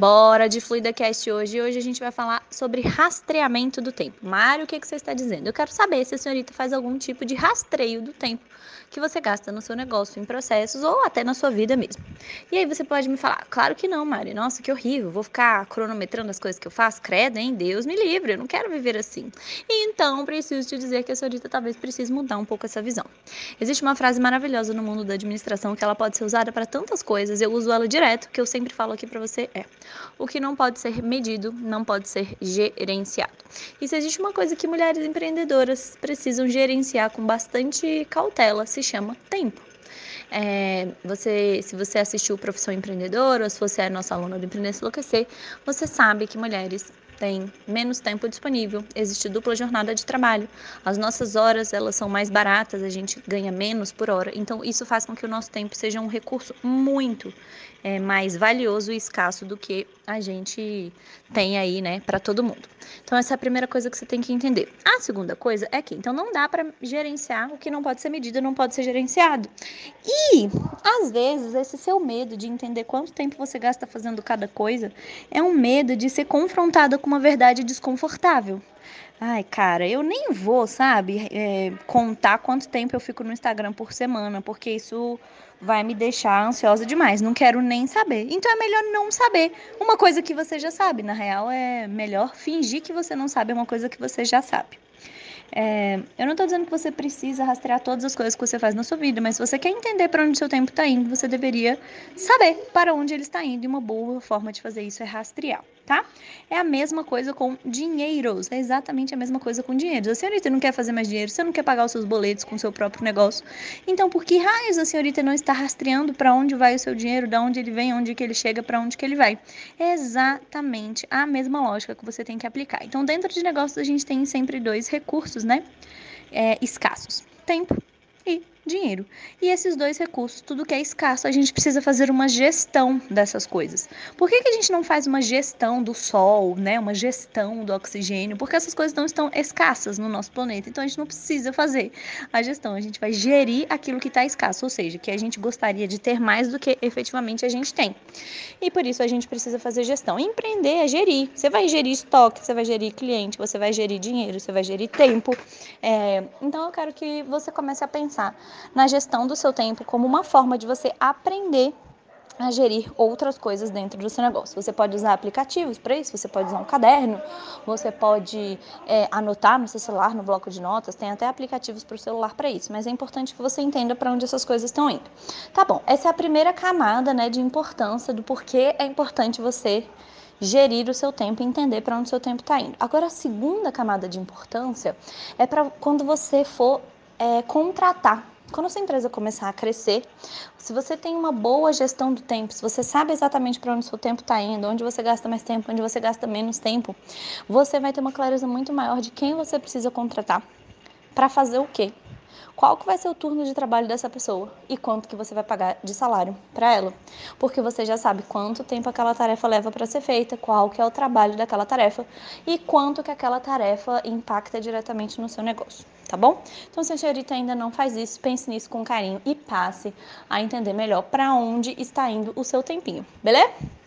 Bora de FluidaCast hoje. Hoje a gente vai falar sobre rastreamento do tempo. Mário, o que, que você está dizendo? Eu quero saber se a senhorita faz algum tipo de rastreio do tempo que você gasta no seu negócio, em processos ou até na sua vida mesmo. E aí você pode me falar, claro que não, Mário. Nossa, que horrível. Vou ficar cronometrando as coisas que eu faço? Credo, hein? Deus me livre. Eu não quero viver assim. Então preciso te dizer que a senhorita talvez precise mudar um pouco essa visão. Existe uma frase maravilhosa no mundo da administração que ela pode ser usada para tantas coisas. Eu uso ela direto, que eu sempre falo aqui para você é o que não pode ser medido não pode ser gerenciado. E se existe uma coisa que mulheres empreendedoras precisam gerenciar com bastante cautela, se chama tempo. É, você, se você assistiu Profissão Empreendedora, ou se você é nossa aluna do Empreender Enlouquecer, você sabe que mulheres têm menos tempo disponível, existe dupla jornada de trabalho. As nossas horas, elas são mais baratas, a gente ganha menos por hora. Então, isso faz com que o nosso tempo seja um recurso muito é, mais valioso e escasso do que a gente tem aí, né, para todo mundo. Então essa é a primeira coisa que você tem que entender. A segunda coisa é que então não dá para gerenciar o que não pode ser medido, não pode ser gerenciado. E às vezes esse seu medo de entender quanto tempo você gasta fazendo cada coisa é um medo de ser confrontada com uma verdade desconfortável. Ai, cara, eu nem vou, sabe, é, contar quanto tempo eu fico no Instagram por semana, porque isso vai me deixar ansiosa demais. Não quero nem saber. Então é melhor não saber uma coisa que você já sabe. Na real, é melhor fingir que você não sabe uma coisa que você já sabe. É, eu não estou dizendo que você precisa rastrear todas as coisas que você faz na sua vida, mas se você quer entender para onde seu tempo está indo, você deveria saber para onde ele está indo. E uma boa forma de fazer isso é rastrear, tá? É a mesma coisa com dinheiros. É exatamente a mesma coisa com dinheiro. A senhorita não quer fazer mais dinheiro, você não quer pagar os seus boletos com o seu próprio negócio. Então, por que raios a senhorita não está rastreando para onde vai o seu dinheiro, de onde ele vem, onde que ele chega, para onde que ele vai? É exatamente a mesma lógica que você tem que aplicar. Então, dentro de negócios, a gente tem sempre dois recursos recursos, né? É, escassos: tempo dinheiro. E esses dois recursos, tudo que é escasso, a gente precisa fazer uma gestão dessas coisas. Por que, que a gente não faz uma gestão do sol, né? Uma gestão do oxigênio? Porque essas coisas não estão escassas no nosso planeta. Então a gente não precisa fazer a gestão. A gente vai gerir aquilo que está escasso, ou seja, que a gente gostaria de ter mais do que efetivamente a gente tem. E por isso a gente precisa fazer gestão. Empreender é gerir. Você vai gerir estoque, você vai gerir cliente, você vai gerir dinheiro, você vai gerir tempo. É... Então eu quero que você comece a pensar na gestão do seu tempo como uma forma de você aprender a gerir outras coisas dentro do seu negócio. Você pode usar aplicativos para isso, você pode usar um caderno, você pode é, anotar no seu celular, no bloco de notas, tem até aplicativos para o celular para isso, mas é importante que você entenda para onde essas coisas estão indo. Tá bom, essa é a primeira camada né, de importância do porquê é importante você gerir o seu tempo e entender para onde o seu tempo está indo. Agora, a segunda camada de importância é para quando você for é, contratar quando a sua empresa começar a crescer, se você tem uma boa gestão do tempo, se você sabe exatamente para onde o seu tempo está indo, onde você gasta mais tempo, onde você gasta menos tempo, você vai ter uma clareza muito maior de quem você precisa contratar. Para fazer o quê qual que vai ser o turno de trabalho dessa pessoa e quanto que você vai pagar de salário para ela, porque você já sabe quanto tempo aquela tarefa leva para ser feita, qual que é o trabalho daquela tarefa e quanto que aquela tarefa impacta diretamente no seu negócio, tá bom? Então, se a senhorita ainda não faz isso, pense nisso com carinho e passe a entender melhor para onde está indo o seu tempinho, beleza?